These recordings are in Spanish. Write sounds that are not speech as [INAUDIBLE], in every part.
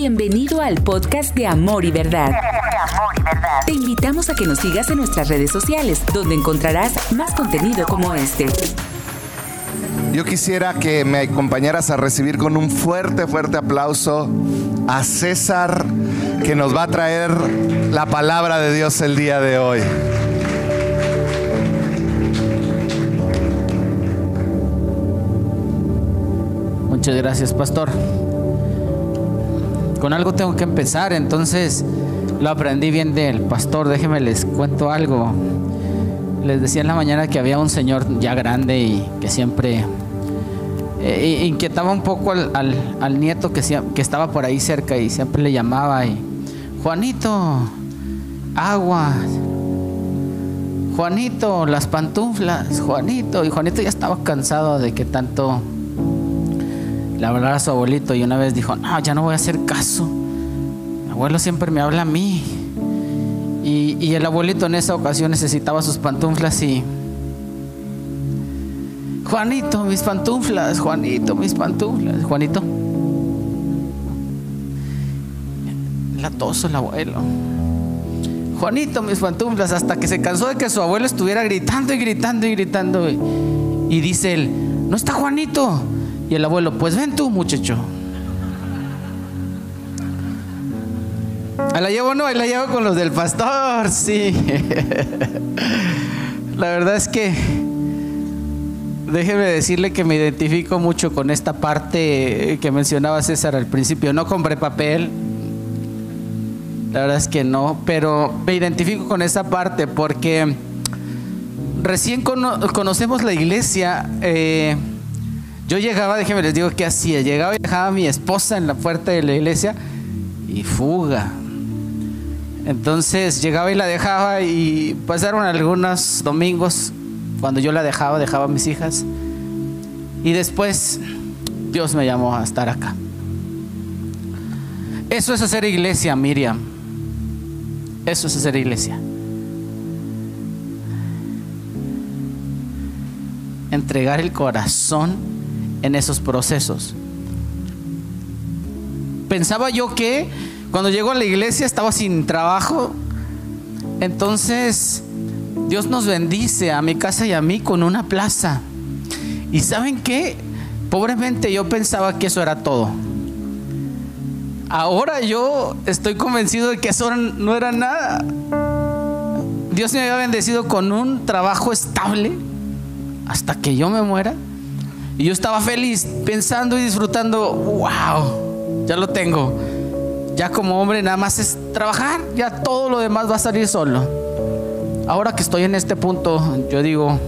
Bienvenido al podcast de Amor y Verdad. Te invitamos a que nos sigas en nuestras redes sociales, donde encontrarás más contenido como este. Yo quisiera que me acompañaras a recibir con un fuerte, fuerte aplauso a César, que nos va a traer la palabra de Dios el día de hoy. Muchas gracias, pastor con algo tengo que empezar, entonces lo aprendí bien del pastor. Déjenme les cuento algo. Les decía en la mañana que había un señor ya grande y que siempre eh, inquietaba un poco al, nieto que, que estaba por ahí cerca y siempre le llamaba y Juanito, agua, Juanito, las pantuflas, Juanito. Y Juanito ya estaba cansado de que tanto le hablara a su abuelito y una vez dijo, no, ya no voy a hacer caso. Mi abuelo siempre me habla a mí. Y, el abuelito en esa ocasión necesitaba sus pantuflas y... Juanito, mis pantuflas, Juanito, mis pantuflas. Juanito. La toso el abuelo. Juanito, mis pantuflas, hasta que se cansó de que su abuelo estuviera gritando y gritando y gritando. Y dice él, no está Juanito. Y el abuelo, pues ven tú, muchacho. Ahí la llevo, no, ahí la llevo con los del pastor, [LAUGHS] sí. la verdad es que déjeme decirle que me identifico mucho con esta parte que mencionaba César al principio. No compré papel, la verdad es que no, pero me identifico con esa parte porque recién conocemos la iglesia. Eh, yo llegaba, déjenme les digo qué hacía. Llegaba y dejaba a mi esposa en la puerta de la iglesia y fuga. Entonces llegaba y la dejaba y pasaron algunos domingos cuando yo la dejaba, dejaba a mis hijas. Y después Dios me llamó a estar acá. Eso es hacer iglesia, Miriam. Eso es hacer iglesia. Entregar el corazón en esos procesos. Pensaba yo que cuando llego a la iglesia estaba sin trabajo, entonces Dios nos bendice a mi casa y a mí con una plaza. ¿Y saben qué? Pobremente yo pensaba que eso era todo. Ahora yo estoy convencido de que eso no era nada. Dios me había bendecido con un trabajo estable hasta que yo me muera. Y yo estaba feliz pensando y disfrutando, wow, ya lo tengo. Ya como hombre nada más es trabajar, ya todo lo demás va a salir solo. Ahora que estoy en este punto, yo digo,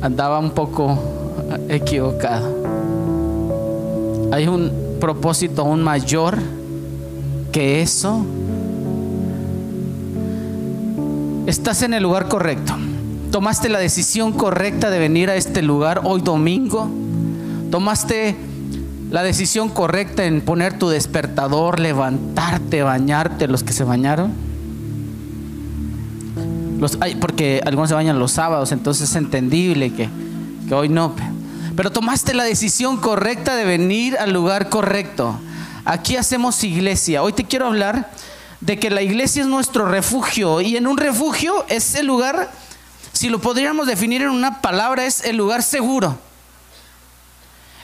andaba un poco equivocado. Hay un propósito aún mayor que eso. Estás en el lugar correcto. Tomaste la decisión correcta de venir a este lugar hoy domingo. Tomaste la decisión correcta en poner tu despertador, levantarte, bañarte, los que se bañaron. Los, porque algunos se bañan los sábados, entonces es entendible que, que hoy no. Pero tomaste la decisión correcta de venir al lugar correcto. Aquí hacemos iglesia. Hoy te quiero hablar de que la iglesia es nuestro refugio y en un refugio es el lugar si lo podríamos definir en una palabra, es el lugar seguro.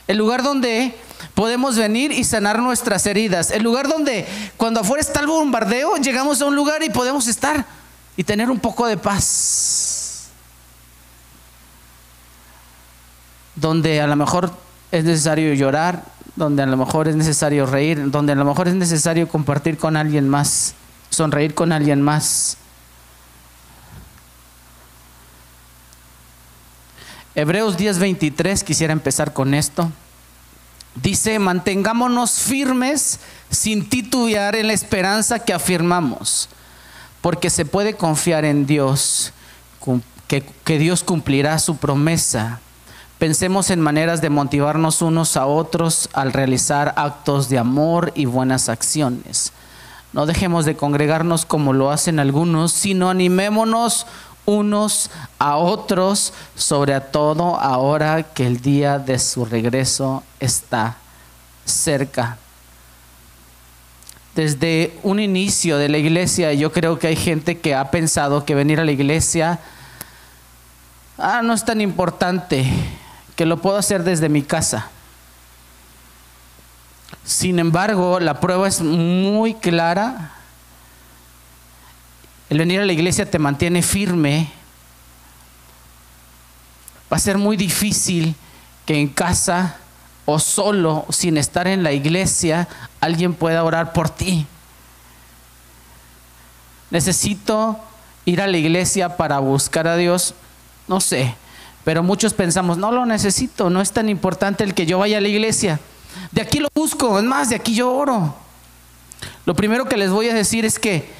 El lugar donde podemos venir y sanar nuestras heridas. El lugar donde cuando afuera está el bombardeo, llegamos a un lugar y podemos estar y tener un poco de paz. Donde a lo mejor es necesario llorar, donde a lo mejor es necesario reír, donde a lo mejor es necesario compartir con alguien más, sonreír con alguien más. Hebreos 10:23, quisiera empezar con esto. Dice, mantengámonos firmes sin titubear en la esperanza que afirmamos, porque se puede confiar en Dios, que, que Dios cumplirá su promesa. Pensemos en maneras de motivarnos unos a otros al realizar actos de amor y buenas acciones. No dejemos de congregarnos como lo hacen algunos, sino animémonos unos a otros, sobre todo ahora que el día de su regreso está cerca. desde un inicio de la iglesia, yo creo que hay gente que ha pensado que venir a la iglesia ah, no es tan importante, que lo puedo hacer desde mi casa. Sin embargo, la prueba es muy clara. El venir a la iglesia te mantiene firme. Va a ser muy difícil que en casa o solo, sin estar en la iglesia, alguien pueda orar por ti. Necesito ir a la iglesia para buscar a Dios, no sé, pero muchos pensamos, no lo necesito, no es tan importante el que yo vaya a la iglesia. De aquí lo busco, es más, de aquí yo oro. Lo primero que les voy a decir es que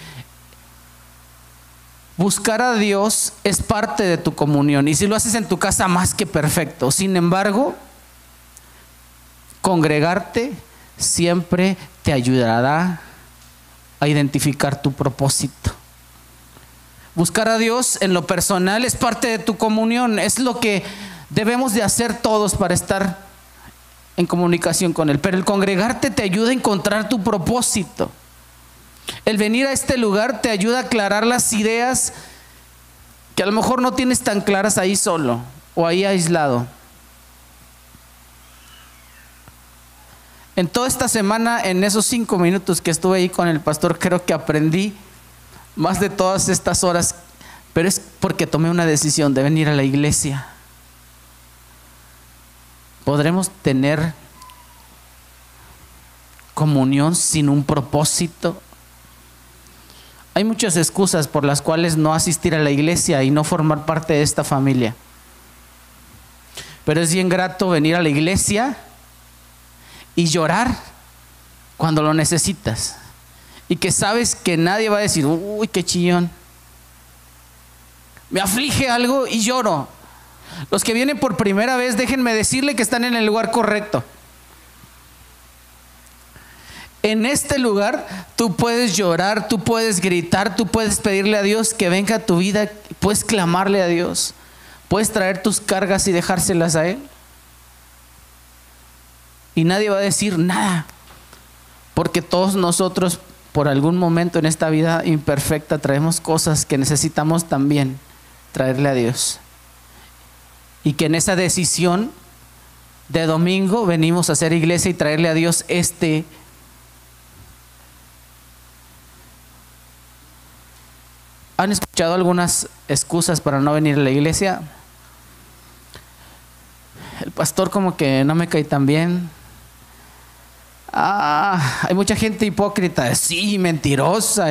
buscar a Dios es parte de tu comunión y si lo haces en tu casa más que perfecto. Sin embargo, Congregarte siempre te ayudará a identificar tu propósito. Buscar a Dios en lo personal es parte de tu comunión, es lo que debemos de hacer todos para estar en comunicación con Él. Pero el congregarte te ayuda a encontrar tu propósito. El venir a este lugar te ayuda a aclarar las ideas que a lo mejor no tienes tan claras ahí solo o ahí aislado. En toda esta semana, en esos cinco minutos que estuve ahí con el pastor, creo que aprendí más de todas estas horas, pero es porque tomé una decisión de venir a la iglesia. ¿Podremos tener comunión sin un propósito? Hay muchas excusas por las cuales no asistir a la iglesia y no formar parte de esta familia. Pero es bien grato venir a la iglesia y llorar cuando lo necesitas. Y que sabes que nadie va a decir, uy, qué chillón. Me aflige algo y lloro. Los que vienen por primera vez, déjenme decirle que están en el lugar correcto. En este lugar tú puedes llorar, tú puedes gritar, tú puedes pedirle a Dios que venga a tu vida, puedes clamarle a Dios, puedes traer tus cargas y dejárselas a Él y nadie va a decir nada. Porque todos nosotros, por algún momento en esta vida imperfecta, traemos cosas que necesitamos también traerle a Dios. Y que en esa decisión de domingo venimos a hacer iglesia y traerle a Dios este ¿Han escuchado algunas excusas para no venir a la iglesia? El pastor como que no me cae tan bien. Ah, hay mucha gente hipócrita, sí, mentirosa,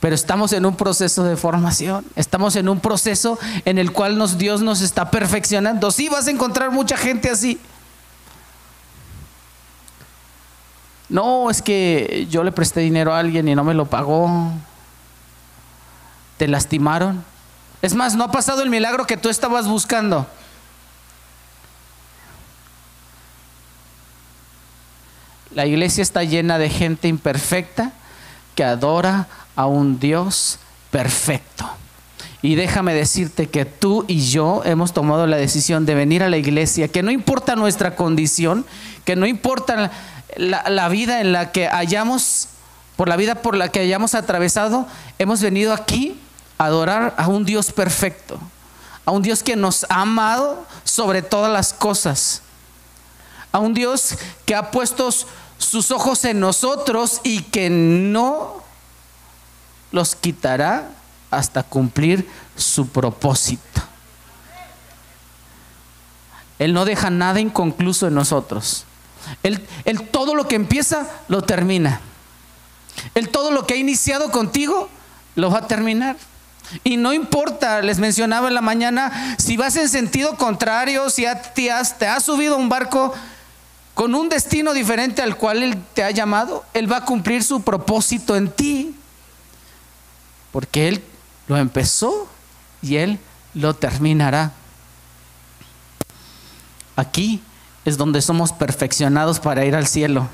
pero estamos en un proceso de formación, estamos en un proceso en el cual Dios nos está perfeccionando. Sí, vas a encontrar mucha gente así. No, es que yo le presté dinero a alguien y no me lo pagó. Te lastimaron. Es más, no ha pasado el milagro que tú estabas buscando. La iglesia está llena de gente imperfecta que adora a un Dios perfecto. Y déjame decirte que tú y yo hemos tomado la decisión de venir a la iglesia, que no importa nuestra condición, que no importa la, vida en la que hayamos, por la vida por la que hayamos atravesado, hemos venido aquí adorar a un Dios perfecto, a un Dios que nos ha amado sobre todas las cosas a un Dios que ha puesto sus ojos en nosotros y que no los quitará hasta cumplir su propósito. Él no deja nada inconcluso en nosotros. Él, él, todo lo que empieza, lo termina. Él todo lo que ha iniciado contigo, lo va a terminar. Y no importa, les mencionaba en la mañana, si vas en sentido contrario, si te has, te has subido a un barco con un destino diferente al cual Él te ha llamado, Él va a cumplir su propósito en ti. Porque Él lo empezó y Él lo terminará. Aquí es donde somos perfeccionados para ir al cielo,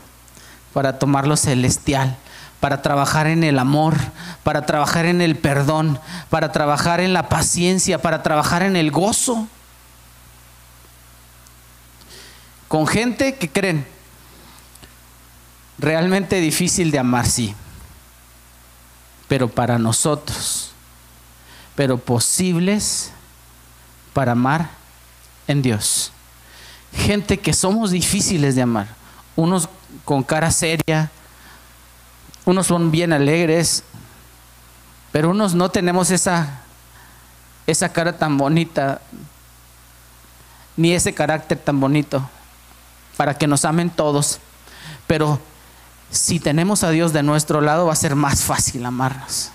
para tomar lo celestial, para trabajar en el amor, para trabajar en el perdón, para trabajar en la paciencia, para trabajar en el gozo. con gente que creen realmente difícil de amar, sí, pero para nosotros, pero posibles para amar en Dios. Gente que somos difíciles de amar, unos con cara seria, unos son bien alegres, pero unos no tenemos esa, esa cara tan bonita, ni ese carácter tan bonito, para que nos amen todos. Pero si tenemos a Dios de nuestro lado, va a ser más fácil amarnos.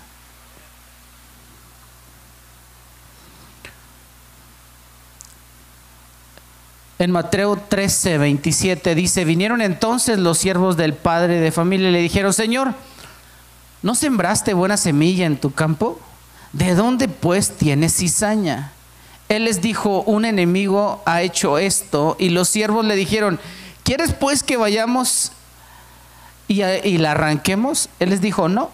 En Mateo 13, 27 dice, vinieron entonces los siervos del padre de familia y le dijeron, Señor, ¿no sembraste buena semilla en tu campo? ¿De dónde pues tienes cizaña? Él les dijo, un enemigo ha hecho esto y los siervos le dijeron, ¿quieres pues que vayamos y, y la arranquemos? Él les dijo, no,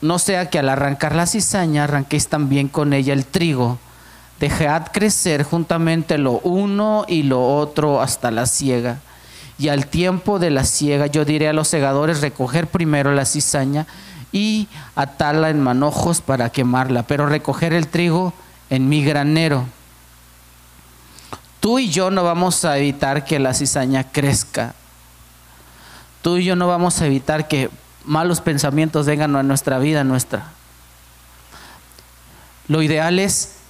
no sea que al arrancar la cizaña arranquéis también con ella el trigo dejad crecer juntamente lo uno y lo otro hasta la siega. Y al tiempo de la siega yo diré a los segadores recoger primero la cizaña y atarla en manojos para quemarla, pero recoger el trigo en mi granero. Tú y yo no vamos a evitar que la cizaña crezca. Tú y yo no vamos a evitar que malos pensamientos vengan a nuestra vida, nuestra. Lo ideal es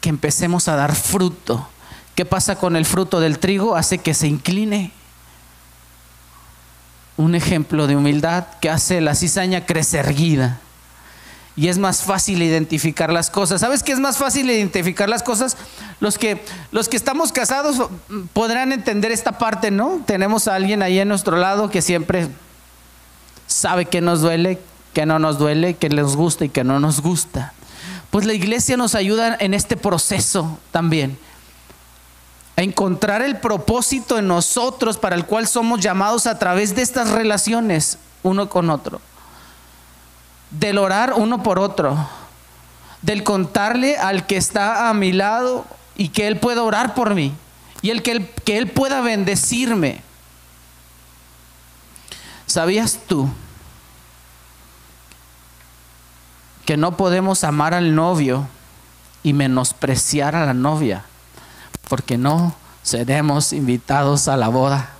que empecemos a dar fruto. ¿Qué pasa con el fruto del trigo? Hace que se incline. Un ejemplo de humildad que hace la cizaña crecer erguida. Y es más fácil identificar las cosas. ¿Sabes qué es más fácil identificar las cosas? Los que, los que estamos casados podrán entender esta parte, ¿no? Tenemos a alguien ahí en nuestro lado que siempre sabe que nos duele, que no nos duele, que nos gusta y que no nos gusta. Pues la iglesia nos ayuda en este proceso también. A encontrar el propósito en nosotros para el cual somos llamados a través de estas relaciones uno con otro. Del orar uno por otro. Del contarle al que está a mi lado y que él pueda orar por mí. Y el que él, que él pueda bendecirme. ¿Sabías tú? Que no podemos amar al novio y menospreciar a la novia, porque no seremos invitados a la boda.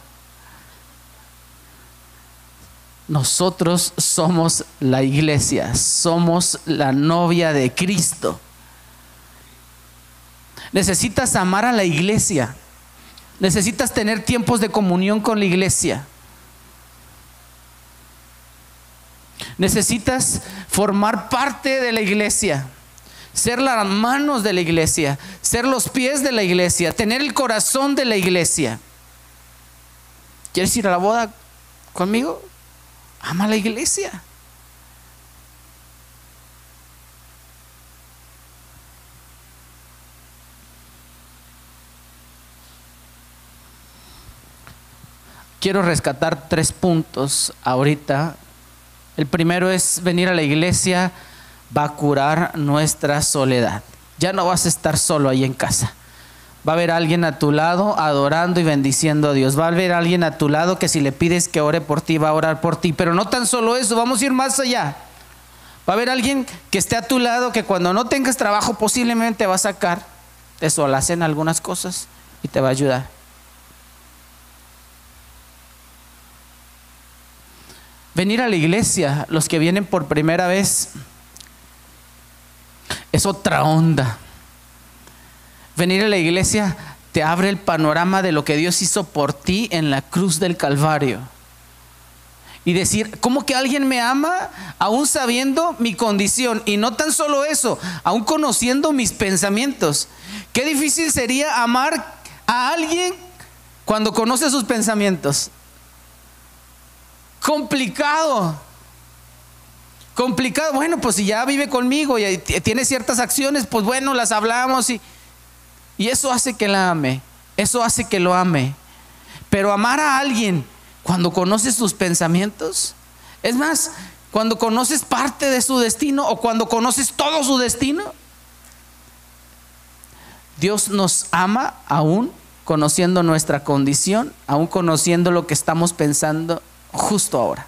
Nosotros somos la iglesia, somos la novia de Cristo. Necesitas amar a la iglesia, necesitas tener tiempos de comunión con la iglesia. Necesitas formar parte de la iglesia, ser las manos de la iglesia, ser los pies de la iglesia, tener el corazón de la iglesia. ¿Quieres ir a la boda conmigo? Ama la iglesia. Quiero rescatar tres puntos ahorita el primero es venir a la iglesia, va a curar nuestra soledad. Ya no vas a estar solo ahí en casa. Va a haber alguien a tu lado adorando y bendiciendo a Dios. Va a haber alguien a tu lado que si le pides que ore por ti, va a orar por ti. Pero no tan solo eso, vamos a ir más allá. Va a haber alguien que esté a tu lado que cuando no tengas trabajo posiblemente va a sacar de solacen algunas cosas y te va a ayudar. Venir a la iglesia, los que vienen por primera vez, es otra onda. Venir a la iglesia te abre el panorama de lo que Dios hizo por ti en la cruz del Calvario. Y decir, ¿cómo que alguien me ama aún sabiendo mi condición? Y no tan solo eso, aún conociendo mis pensamientos. Qué difícil sería amar a alguien cuando conoce sus pensamientos complicado. Complicado. Bueno, pues si ya vive conmigo y tiene ciertas acciones, pues bueno, las hablamos y, y eso hace que la ame. Eso hace que lo ame. Pero amar a alguien cuando conoces sus pensamientos, es más, cuando conoces parte de su destino o cuando conoces todo su destino, Dios nos ama aún conociendo nuestra condición, aún conociendo lo que estamos pensando justo ahora.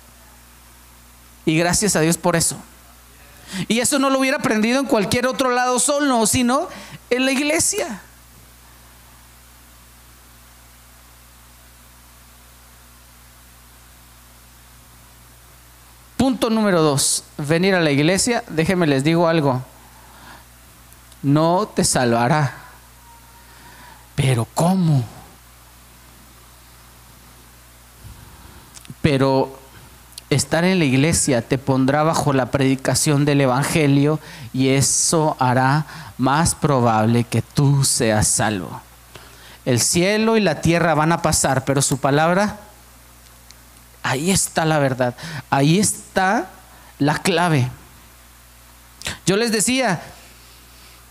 Y gracias a Dios por eso. Y eso no lo hubiera aprendido en cualquier otro lado solo, sino en la iglesia. Punto número dos, venir a la iglesia, déjenme les digo algo, no te salvará. Pero ¿cómo? Pero estar en la iglesia te pondrá bajo la predicación del Evangelio y eso hará más probable que tú seas salvo. El cielo y la tierra van a pasar, pero su palabra, ahí está la verdad, ahí está la clave. Yo les decía,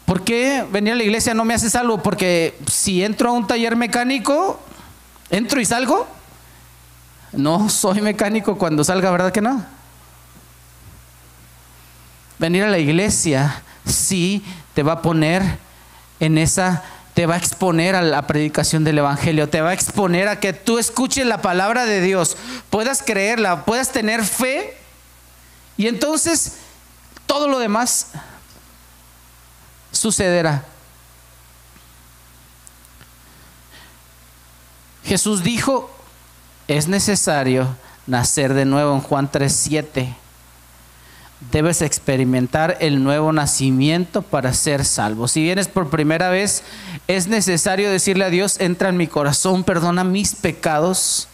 ¿por qué venir a la iglesia no me hace salvo? Porque si entro a un taller mecánico, entro y salgo. No soy mecánico cuando salga, ¿verdad que no? Venir a la iglesia sí te va a poner en esa, te va a exponer a la predicación del Evangelio, te va a exponer a que tú escuches la palabra de Dios, puedas creerla, puedas tener fe y entonces todo lo demás sucederá. Jesús dijo, es necesario nacer de nuevo en Juan 3:7. Debes experimentar el nuevo nacimiento para ser salvo. Si vienes por primera vez, es necesario decirle a Dios, entra en mi corazón, perdona mis pecados,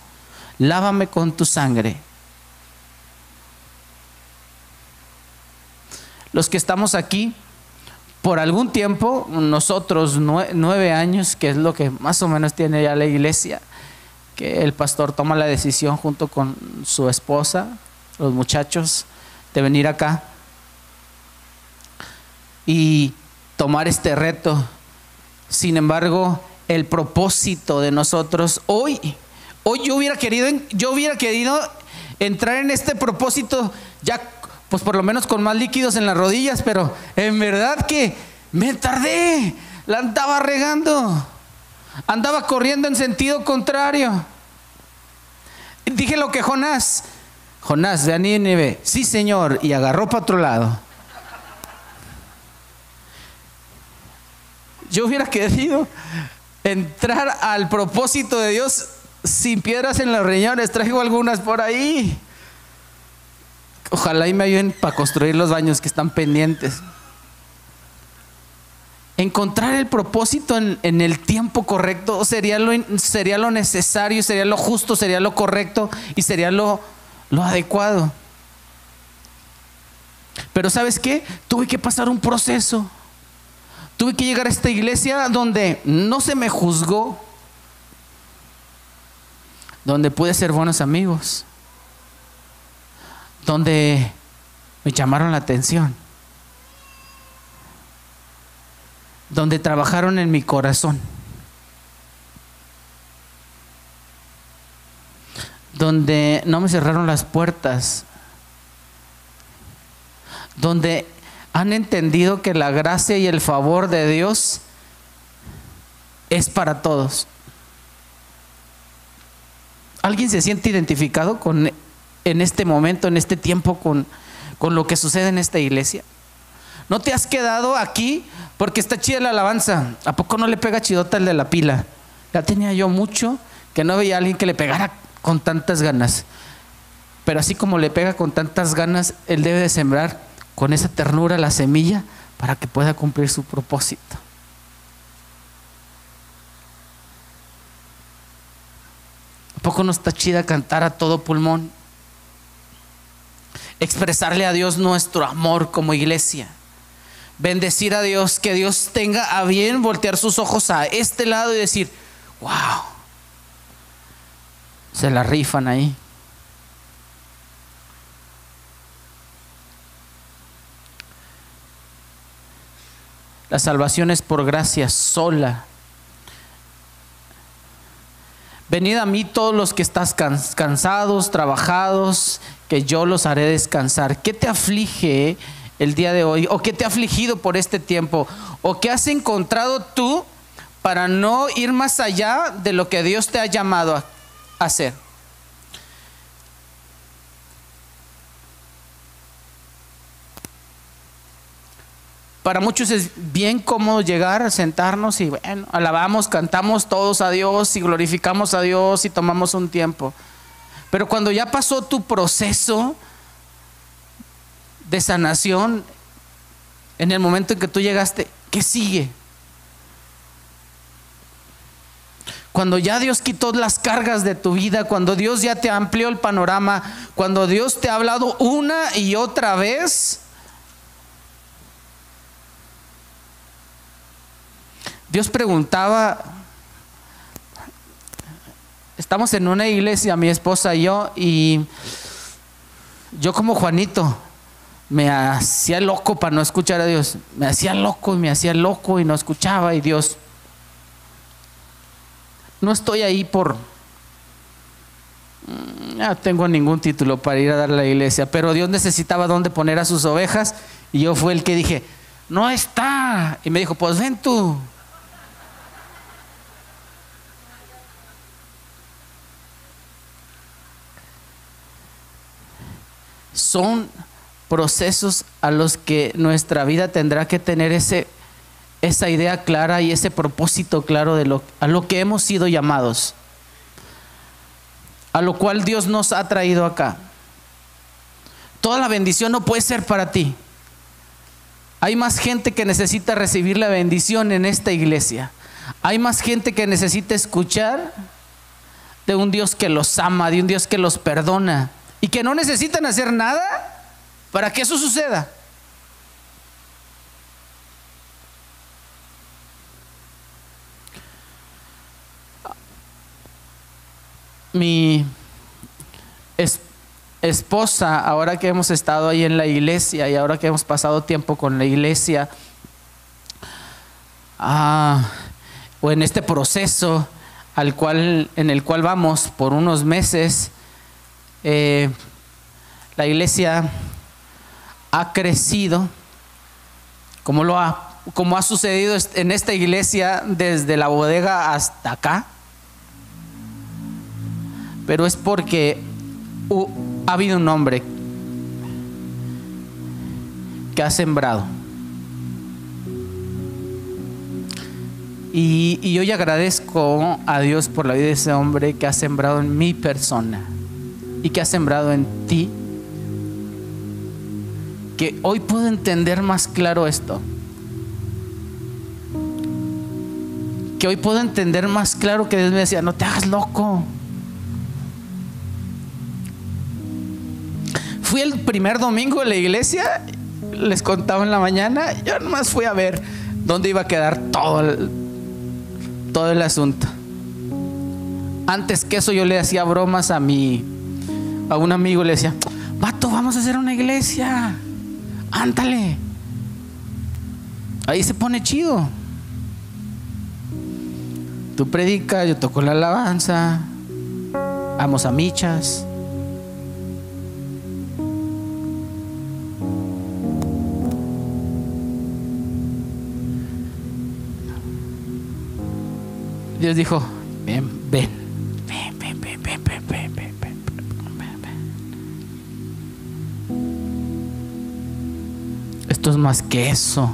lávame con tu sangre. Los que estamos aquí, por algún tiempo, nosotros nueve años, que es lo que más o menos tiene ya la iglesia, que el pastor toma la decisión junto con su esposa, los muchachos, de venir acá y tomar este reto. Sin embargo, el propósito de nosotros hoy, hoy yo hubiera querido, yo hubiera querido entrar en este propósito ya, pues por lo menos con más líquidos en las rodillas, pero en verdad que me tardé, la andaba regando. Andaba corriendo en sentido contrario. Dije lo que Jonás. Jonás, ve a Nínive. Sí, Señor. Y agarró para otro lado. Yo hubiera querido entrar al propósito de Dios sin piedras en los riñones. Traigo algunas por ahí. Ojalá y me ayuden para construir los baños que están pendientes encontrar el propósito en, el tiempo correcto sería lo, sería lo necesario, sería lo justo, sería lo correcto y sería lo, lo adecuado. Pero ¿sabes qué? Tuve que pasar un proceso. Tuve que llegar a esta iglesia donde no se me juzgó, donde pude ser buenos amigos, donde me llamaron la atención donde trabajaron en mi corazón, donde no me cerraron las puertas, donde han entendido que la gracia y el favor de Dios es para todos. ¿Alguien se siente identificado con en este momento, en este tiempo, con, con lo que sucede en esta iglesia? ¿No te has quedado aquí porque está chida la alabanza? ¿A poco no le pega chidota el de la pila? Ya tenía yo mucho que no veía a alguien que le pegara con tantas ganas. Pero así como le pega con tantas ganas, él debe de sembrar con esa ternura la semilla para que pueda cumplir su propósito. ¿A poco no está chida cantar a todo pulmón? Expresarle a Dios nuestro amor como iglesia bendecir a Dios, que Dios tenga a bien voltear sus ojos a este lado y decir, wow, se la rifan ahí. La salvación es por gracia sola. Venid a mí todos los que estás cansados, trabajados, que yo los haré descansar. ¿Qué te aflige? el día de hoy? ¿O qué te ha afligido por este tiempo? ¿O qué has encontrado tú para no ir más allá de lo que Dios te ha llamado a hacer? Para muchos es bien cómodo llegar, sentarnos y bueno, alabamos, cantamos todos a Dios y glorificamos a Dios y tomamos un tiempo. Pero cuando ya pasó tu proceso, de sanación, en el momento en que tú llegaste, ¿qué sigue? Cuando ya Dios quitó las cargas de tu vida, cuando Dios ya te amplió el panorama, cuando Dios te ha hablado una y otra vez, Dios preguntaba, estamos en una iglesia, mi esposa y yo, y yo como Juanito me hacía loco para no escuchar a Dios, me hacía loco y me hacía loco y no escuchaba y Dios no estoy ahí por... Mm, no tengo ningún título para ir a dar a la iglesia, pero Dios necesitaba dónde poner a sus ovejas y yo fue el que dije, no está. Y me dijo, pues ven tú. Son procesos a los que nuestra vida tendrá que tener ese esa idea clara y ese propósito claro de lo, a lo que hemos sido llamados, a lo cual Dios nos ha traído acá. Toda la bendición no puede ser para ti. Hay más gente que necesita recibir la bendición en esta iglesia. Hay más gente que necesita escuchar de un Dios que los ama, de un Dios que los perdona y que no necesitan hacer nada para que eso suceda. mi esposa, ahora que hemos estado ahí en la iglesia y ahora que hemos pasado tiempo con la iglesia, ah, o en este proceso al cual, en el cual vamos por unos meses, eh, la iglesia ha crecido, como, lo ha, como ha sucedido en esta iglesia desde la bodega hasta acá pero es porque ha habido un hombre que ha sembrado. Y, y hoy agradezco a Dios por la vida de ese hombre que ha sembrado en mi persona y que ha sembrado en ti. Que hoy puedo entender más claro esto. Que hoy puedo entender más claro que Dios me decía, no te hagas loco. Fui el primer domingo de la iglesia, les contaba en la mañana, yo nomás fui a ver dónde iba a quedar todo el, todo el asunto. Antes que eso yo le hacía bromas a mi, a un amigo, le decía, vato, vamos a hacer una iglesia, ándale. Ahí se pone chido. Tú predicas, yo toco la alabanza, vamos a michas. Dios dijo, ven, ven, Esto es más que eso.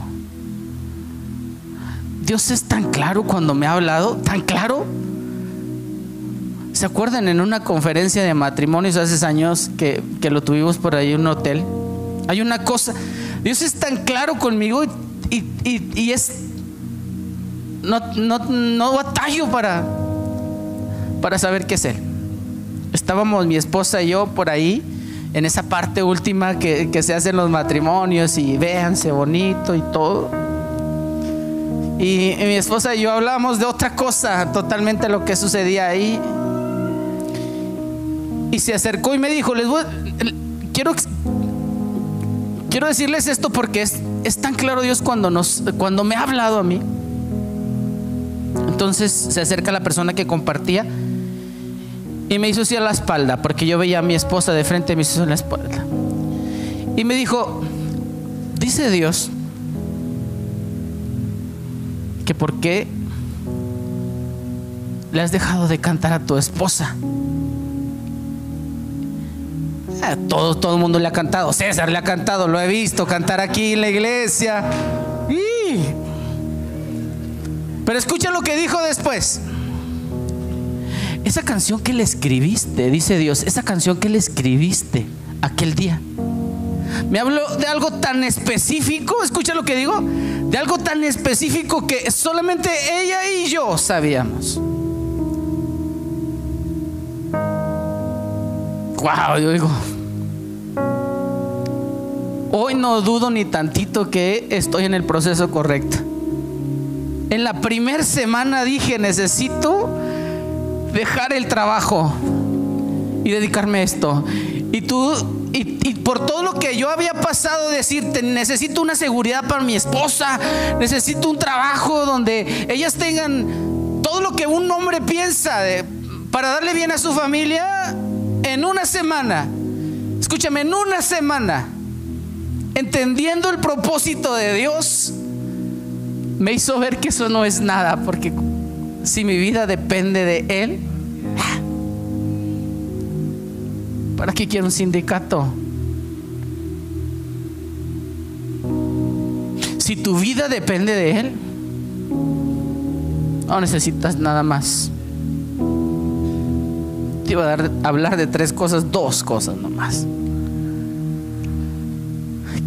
Dios es tan claro cuando me ha hablado, tan claro. ¿Se acuerdan en una conferencia de matrimonios hace años que, que lo tuvimos por ahí en un hotel? Hay una cosa, Dios es tan claro conmigo y, y, y es no, no, no batallo para, para saber qué es Él. Estábamos mi esposa y yo por ahí, en esa parte última que, que se hacen los matrimonios y véanse bonito y todo. Y, mi esposa y yo hablábamos de otra cosa, totalmente lo que sucedía ahí. Y se acercó y me dijo, les voy, quiero, quiero decirles esto porque es, es tan claro Dios cuando, nos, cuando me ha hablado a mí. Entonces se acerca la persona que compartía y me hizo así a la espalda, porque yo veía a mi esposa de frente y me hizo en la espalda. Y me dijo, dice Dios, que por qué le has dejado de cantar a tu esposa. todo, todo el mundo le ha cantado. César le ha cantado, lo he visto cantar aquí en la iglesia. Pero escucha lo que dijo después. Esa canción que le escribiste, dice Dios, esa canción que le escribiste aquel día. Me habló de algo tan específico, escucha lo que digo, de algo tan específico que solamente ella y yo sabíamos. Wow, yo digo, hoy no dudo ni tantito que estoy en el proceso correcto. En la primera semana dije, necesito dejar el trabajo y dedicarme a esto. Y tú, y, por todo lo que yo había pasado, decirte, necesito una seguridad para mi esposa, necesito un trabajo donde ellas tengan todo lo que un hombre piensa para darle bien a su familia en una semana. Escúchame, en una semana, entendiendo el propósito de Dios, me hizo ver que eso no es nada, porque si mi vida depende de Él, ¿para qué quiero un sindicato? Si tu vida depende de Él, no necesitas nada más. Te iba a hablar de tres cosas, dos cosas nomás.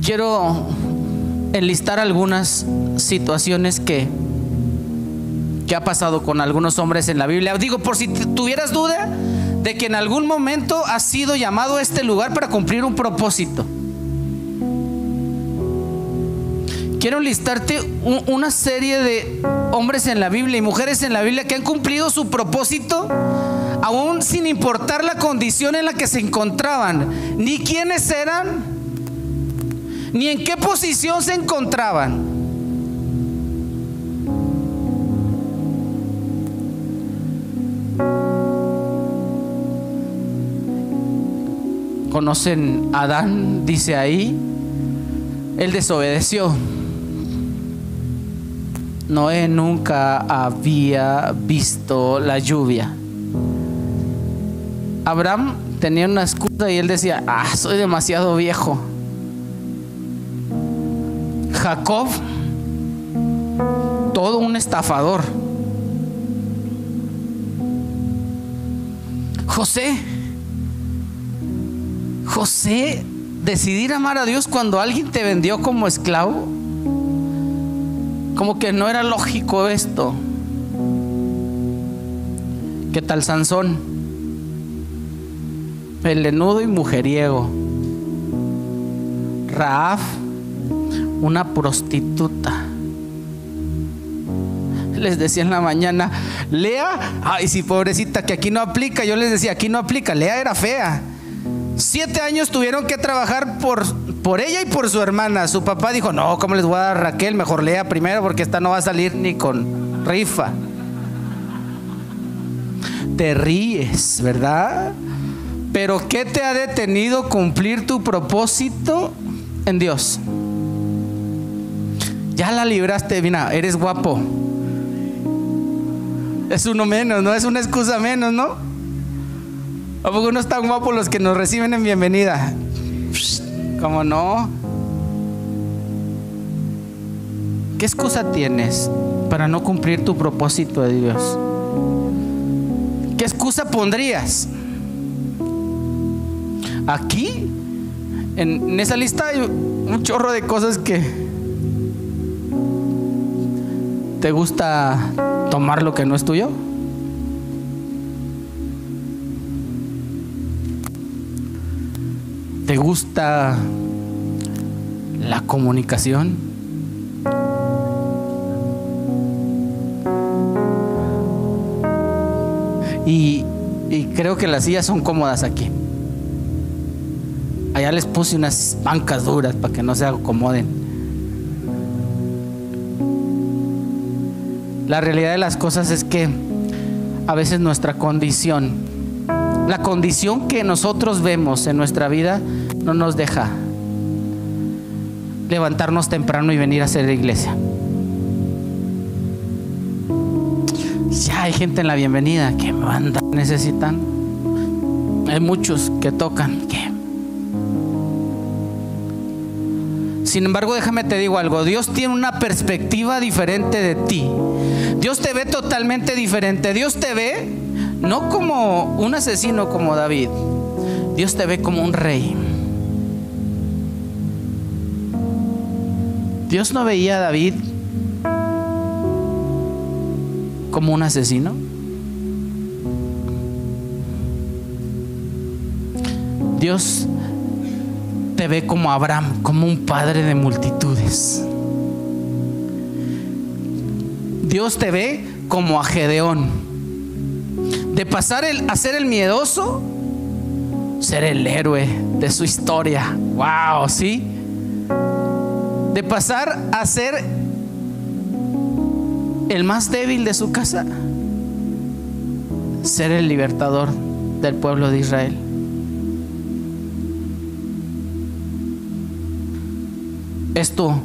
Quiero enlistar algunas situaciones que, que ha pasado con algunos hombres en la Biblia. Digo, por si tuvieras duda de que en algún momento has sido llamado a este lugar para cumplir un propósito. Quiero listarte una serie de hombres en la Biblia y mujeres en la Biblia que han cumplido su propósito aún sin importar la condición en la que se encontraban, ni quiénes eran, ni en qué posición se encontraban. Conocen Adán, dice ahí, él desobedeció. Noé nunca había visto la lluvia. Abraham tenía una excusa y él decía, ah, soy demasiado viejo. Jacob, todo un estafador. José, José, decidir amar a Dios cuando alguien te vendió como esclavo. Como que no era lógico esto. ¿Qué tal Sansón? Pelenudo y mujeriego. Raaf, una prostituta. Les decía en la mañana, Lea, ay, sí, pobrecita, que aquí no aplica. Yo les decía, aquí no aplica. Lea era fea. Siete años tuvieron que trabajar por, por ella y por su hermana. Su papá dijo, no, ¿cómo les voy a dar a Raquel? Mejor Lea primero porque esta no va a salir ni con rifa. Te ríes, ¿verdad? Pero ¿qué te ha detenido cumplir tu propósito en Dios? Ya la libraste, mira, eres guapo. Es uno menos, ¿no? Es una excusa menos, ¿no? ¿A poco no están guapos los que nos reciben en bienvenida? ¿Cómo no? ¿Qué excusa tienes para no cumplir tu propósito de Dios? ¿Qué excusa pondrías? Aquí, en, esa lista hay un chorro de cosas que te gusta tomar lo que no es tuyo. ¿Te gusta la comunicación? Y, y, creo que las sillas son cómodas aquí. Allá les puse unas bancas duras para que no se acomoden. La realidad de las cosas es que a veces nuestra condición, la condición que nosotros vemos en nuestra vida, no nos deja levantarnos temprano y venir a hacer iglesia. Ya hay gente en la bienvenida que me andan necesitan. Hay muchos que tocan. Sin embargo, déjame te digo algo, Dios tiene una perspectiva diferente de ti. Dios te ve totalmente diferente. Dios te ve no como un asesino como David. Dios te ve como un rey. Dios no veía a David como un asesino. Dios te ve como Abraham, como un padre de multitudes. Dios te ve como a Gedeón. De pasar el, a ser el miedoso, ser el héroe de su historia. Wow, ¿sí? De pasar a ser el más débil de su casa, ser el libertador del pueblo de Israel. Esto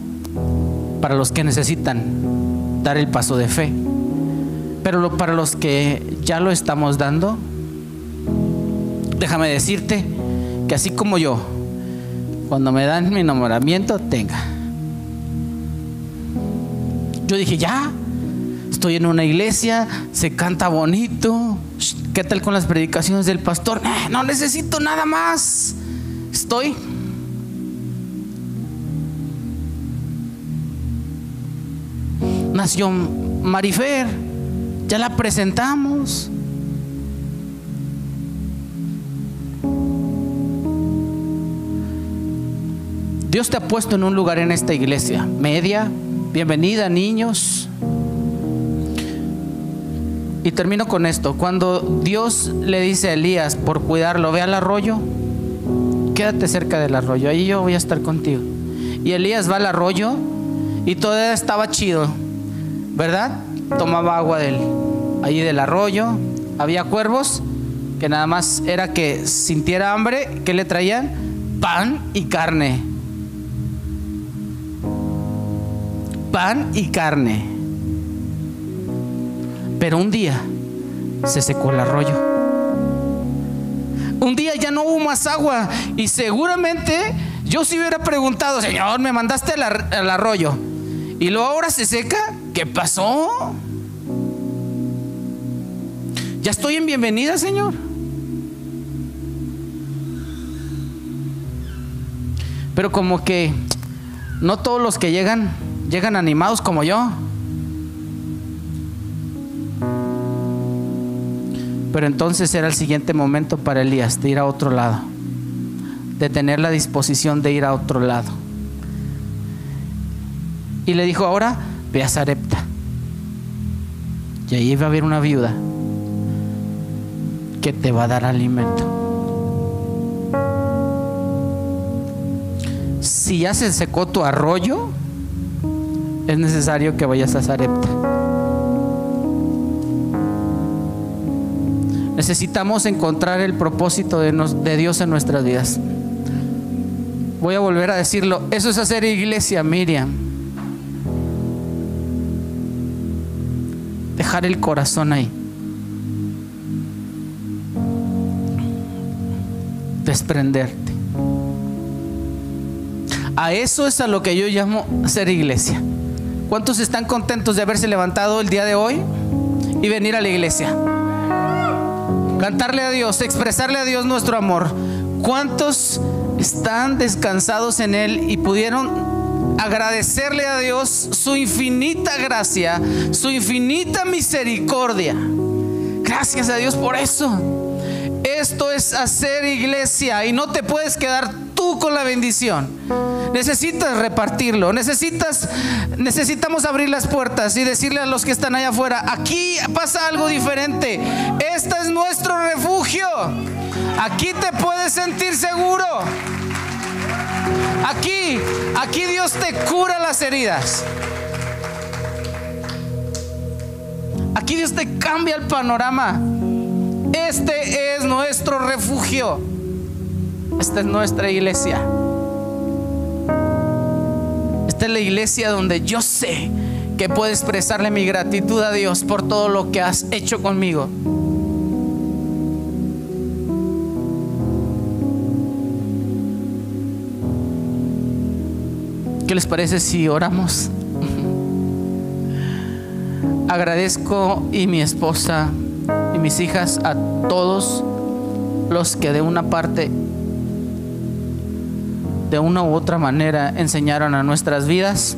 para los que necesitan dar el paso de fe. Pero para los que ya lo estamos dando, déjame decirte que así como yo, cuando me dan mi enamoramiento, tenga. Yo dije, ya, estoy en una iglesia, se canta bonito. ¿Qué tal con las predicaciones del pastor? no necesito nada más. Estoy nació Marifer, ya la presentamos. Dios te ha puesto en un lugar en esta iglesia, media, bienvenida niños. Y termino con esto, cuando Dios le dice a Elías por cuidarlo, ve al arroyo, quédate cerca del arroyo, ahí yo voy a estar contigo. Y Elías va al arroyo y todo estaba chido, ¿verdad? Tomaba agua del, allí del arroyo. Había cuervos que nada más era que sintiera hambre, que le traían pan y carne. Pan y carne. Pero un día se secó el arroyo. Un día ya no hubo más agua y seguramente yo si hubiera preguntado, Señor, me mandaste al arroyo y luego ahora se seca. ¿Qué pasó? Ya estoy en bienvenida, Señor. Pero como que no todos los que llegan llegan animados como yo. Pero entonces era el siguiente momento para Elías de ir a otro lado, de tener la disposición de ir a otro lado. Y le dijo, ahora ve a Sarepta. Y ahí va a haber una viuda que te va a dar alimento. Si ya se secó tu arroyo, es necesario que vayas a Sarepta. Necesitamos encontrar el propósito de, de Dios en nuestras vidas. Voy a volver a decirlo. Eso es hacer iglesia, Miriam. Dejar el corazón ahí. Desprenderte. A eso es a lo que yo llamo ser iglesia. ¿Cuántos están contentos de haberse levantado el día de hoy y venir a la iglesia? Cantarle a Dios, expresarle a Dios nuestro amor. ¿Cuántos están descansados en Él y pudieron agradecerle a Dios su infinita gracia, su infinita misericordia. Gracias a Dios por eso. Esto es hacer iglesia y no te puedes quedar tú con la bendición. Necesitas repartirlo, necesitas necesitamos abrir las puertas y decirle a los que están allá afuera, aquí pasa algo diferente. Este es nuestro refugio. Aquí te puedes sentir seguro. Aquí, aquí Dios te cura las heridas. Aquí Dios te cambia el panorama. Este es nuestro refugio. Esta es nuestra iglesia. Esta es la iglesia donde yo sé que puedo expresarle mi gratitud a Dios por todo lo que has hecho conmigo. ¿Qué les parece si oramos? Agradezco y mi esposa y mis hijas a todos los que de una parte, de una u otra manera, enseñaron a nuestras vidas.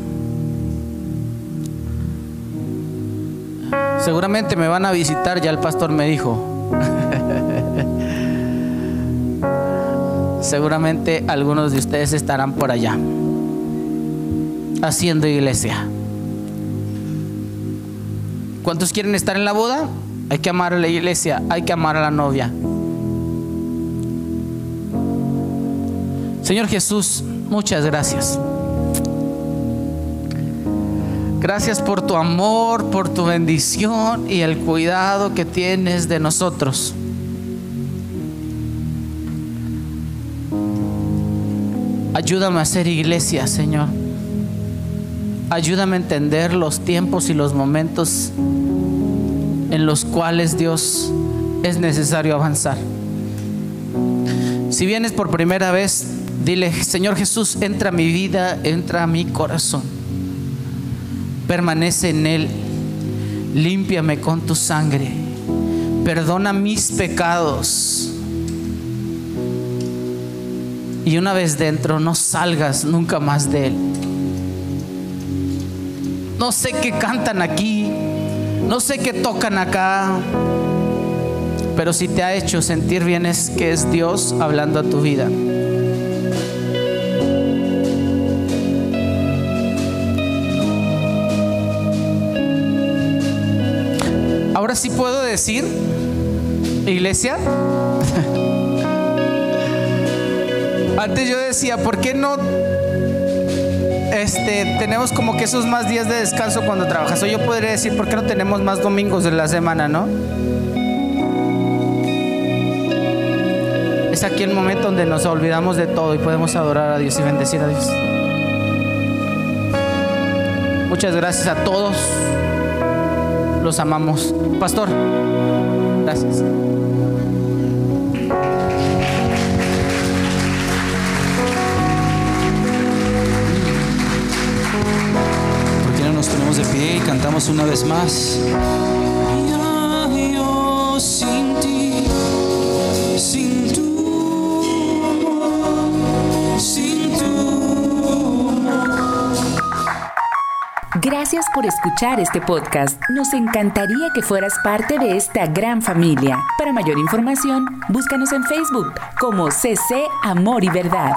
Seguramente me van a visitar, ya el pastor me dijo. [LAUGHS] Seguramente algunos de ustedes estarán por allá haciendo iglesia. ¿Cuántos quieren estar en la boda? Hay que amar a la iglesia, hay que amar a la novia. Señor Jesús, muchas gracias. Gracias por tu amor, por tu bendición y el cuidado que tienes de nosotros. Ayúdame a hacer iglesia, Señor. Ayúdame a entender los tiempos y los momentos en los cuales Dios es necesario avanzar. Si vienes por primera vez, dile, Señor Jesús, entra a mi vida, entra a mi corazón. Permanece en él. Límpiame con tu sangre. Perdona mis pecados y una vez dentro no salgas nunca más de él. No sé qué cantan aquí, no sé qué tocan acá, pero si te ha hecho sentir bien es que es Dios hablando a tu vida. Ahora sí puedo decir, iglesia, [LAUGHS] Antes yo decía, ¿por qué no este, tenemos como que esos más días de descanso cuando trabajas? O yo podría decir, ¿por qué no tenemos más domingos de la semana, no? Es aquí el momento donde nos olvidamos de todo y podemos adorar a Dios y bendecir a Dios. Muchas gracias a todos. Los amamos. Pastor, gracias. De pie y cantamos una vez más. Gracias por escuchar este podcast. Nos encantaría que fueras parte de esta gran familia. Para mayor información, búscanos en Facebook como CC Amor y Verdad.